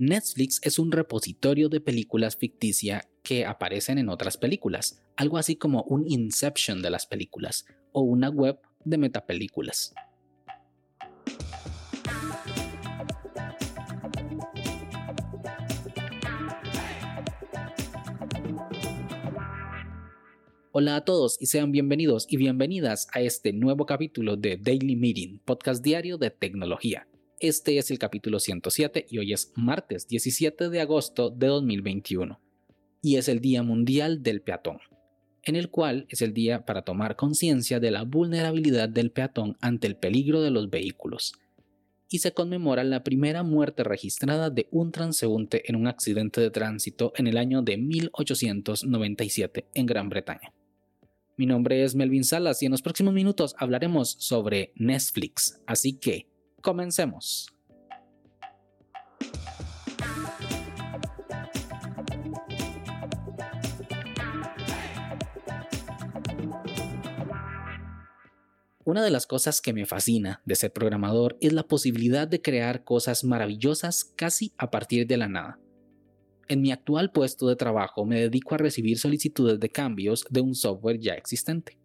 Netflix es un repositorio de películas ficticia que aparecen en otras películas, algo así como un Inception de las películas o una web de metapelículas. Hola a todos y sean bienvenidos y bienvenidas a este nuevo capítulo de Daily Meeting, podcast diario de tecnología. Este es el capítulo 107 y hoy es martes 17 de agosto de 2021 y es el Día Mundial del Peatón, en el cual es el día para tomar conciencia de la vulnerabilidad del peatón ante el peligro de los vehículos. Y se conmemora la primera muerte registrada de un transeúnte en un accidente de tránsito en el año de 1897 en Gran Bretaña. Mi nombre es Melvin Salas y en los próximos minutos hablaremos sobre Netflix, así que comencemos. Una de las cosas que me fascina de ser programador es la posibilidad de crear cosas maravillosas casi a partir de la nada. En mi actual puesto de trabajo me dedico a recibir solicitudes de cambios de un software ya existente.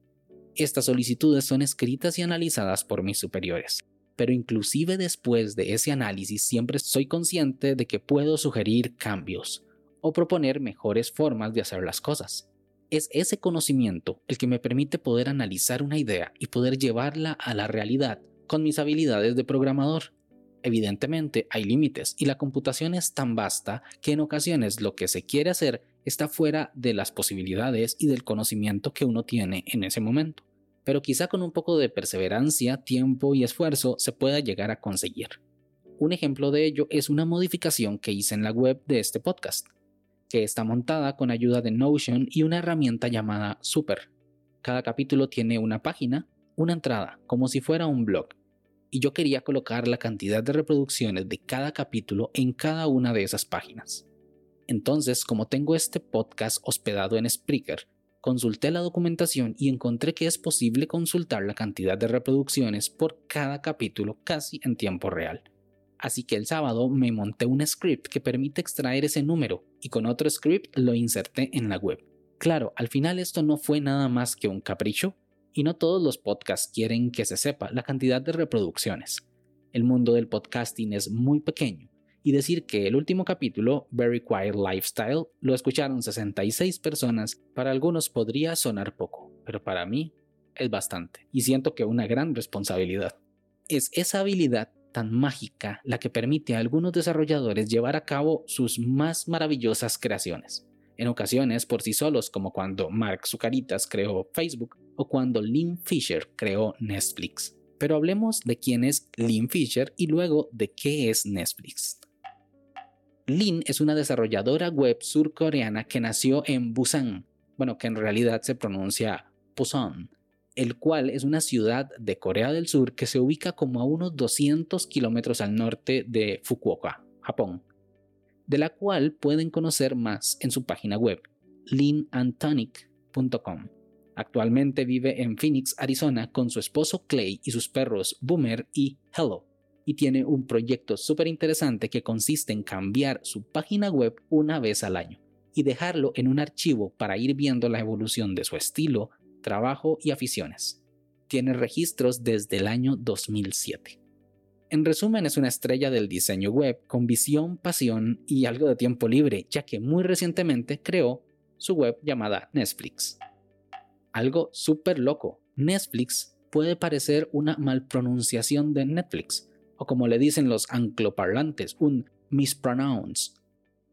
Estas solicitudes son escritas y analizadas por mis superiores, pero inclusive después de ese análisis siempre soy consciente de que puedo sugerir cambios o proponer mejores formas de hacer las cosas. Es ese conocimiento el que me permite poder analizar una idea y poder llevarla a la realidad con mis habilidades de programador. Evidentemente hay límites y la computación es tan vasta que en ocasiones lo que se quiere hacer está fuera de las posibilidades y del conocimiento que uno tiene en ese momento. Pero quizá con un poco de perseverancia, tiempo y esfuerzo se pueda llegar a conseguir. Un ejemplo de ello es una modificación que hice en la web de este podcast, que está montada con ayuda de Notion y una herramienta llamada Super. Cada capítulo tiene una página, una entrada, como si fuera un blog, y yo quería colocar la cantidad de reproducciones de cada capítulo en cada una de esas páginas. Entonces, como tengo este podcast hospedado en Spreaker, consulté la documentación y encontré que es posible consultar la cantidad de reproducciones por cada capítulo casi en tiempo real. Así que el sábado me monté un script que permite extraer ese número y con otro script lo inserté en la web. Claro, al final esto no fue nada más que un capricho, y no todos los podcasts quieren que se sepa la cantidad de reproducciones. El mundo del podcasting es muy pequeño y decir que el último capítulo, Very Quiet Lifestyle, lo escucharon 66 personas, para algunos podría sonar poco, pero para mí es bastante y siento que una gran responsabilidad. Es esa habilidad tan mágica la que permite a algunos desarrolladores llevar a cabo sus más maravillosas creaciones en ocasiones por sí solos, como cuando Mark Zucaritas creó Facebook o cuando Lynn Fisher creó Netflix. Pero hablemos de quién es Lynn Fisher y luego de qué es Netflix. Lynn es una desarrolladora web surcoreana que nació en Busan, bueno, que en realidad se pronuncia Busan, el cual es una ciudad de Corea del Sur que se ubica como a unos 200 kilómetros al norte de Fukuoka, Japón de la cual pueden conocer más en su página web, leanandtonic.com. Actualmente vive en Phoenix, Arizona, con su esposo Clay y sus perros Boomer y Hello, y tiene un proyecto súper interesante que consiste en cambiar su página web una vez al año y dejarlo en un archivo para ir viendo la evolución de su estilo, trabajo y aficiones. Tiene registros desde el año 2007. En resumen, es una estrella del diseño web con visión, pasión y algo de tiempo libre, ya que muy recientemente creó su web llamada Netflix. Algo súper loco, Netflix puede parecer una malpronunciación de Netflix, o como le dicen los angloparlantes, un mispronounce,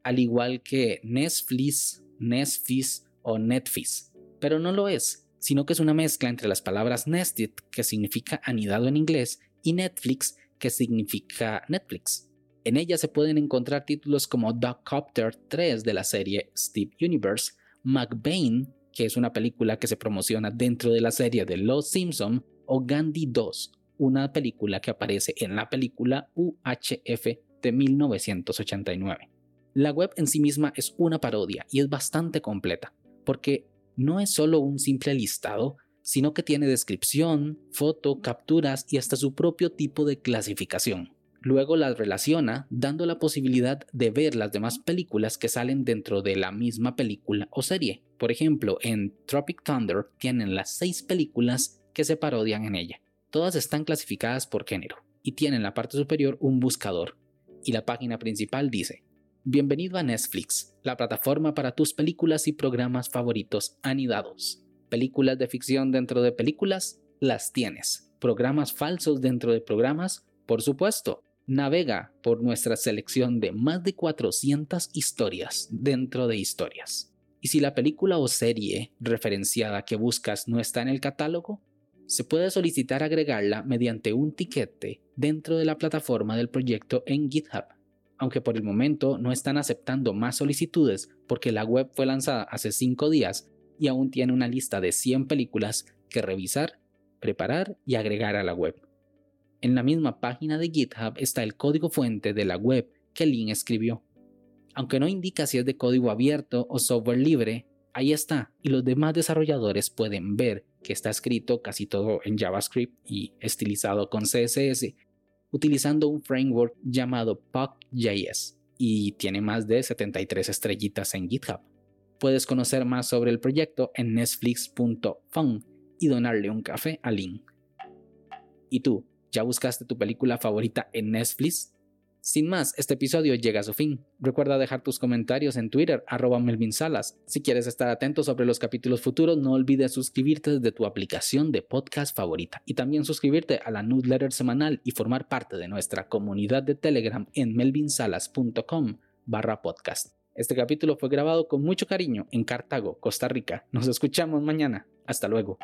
al igual que Netflix, Netflix o Netflix, pero no lo es, sino que es una mezcla entre las palabras nested, que significa anidado en inglés, y Netflix, que significa Netflix. En ella se pueden encontrar títulos como Copter 3 de la serie Steve Universe, McBain, que es una película que se promociona dentro de la serie de Los Simpson, o Gandhi 2, una película que aparece en la película UHF de 1989. La web en sí misma es una parodia y es bastante completa, porque no es solo un simple listado, sino que tiene descripción, foto, capturas y hasta su propio tipo de clasificación. Luego las relaciona dando la posibilidad de ver las demás películas que salen dentro de la misma película o serie. Por ejemplo, en Tropic Thunder tienen las seis películas que se parodian en ella. Todas están clasificadas por género y tienen en la parte superior un buscador. Y la página principal dice, Bienvenido a Netflix, la plataforma para tus películas y programas favoritos anidados. Películas de ficción dentro de películas, las tienes. Programas falsos dentro de programas, por supuesto. Navega por nuestra selección de más de 400 historias dentro de historias. Y si la película o serie referenciada que buscas no está en el catálogo, se puede solicitar agregarla mediante un tiquete dentro de la plataforma del proyecto en GitHub aunque por el momento no están aceptando más solicitudes porque la web fue lanzada hace 5 días y aún tiene una lista de 100 películas que revisar, preparar y agregar a la web. En la misma página de GitHub está el código fuente de la web que Lin escribió. Aunque no indica si es de código abierto o software libre, ahí está y los demás desarrolladores pueden ver que está escrito casi todo en JavaScript y estilizado con CSS utilizando un framework llamado PuckJS y tiene más de 73 estrellitas en GitHub. Puedes conocer más sobre el proyecto en netflix.fun y donarle un café a Link. ¿Y tú, ya buscaste tu película favorita en Netflix? Sin más, este episodio llega a su fin. Recuerda dejar tus comentarios en Twitter, arroba Melvin Salas. Si quieres estar atento sobre los capítulos futuros, no olvides suscribirte desde tu aplicación de podcast favorita y también suscribirte a la newsletter semanal y formar parte de nuestra comunidad de Telegram en melvinsalas.com barra podcast. Este capítulo fue grabado con mucho cariño en Cartago, Costa Rica. Nos escuchamos mañana. Hasta luego.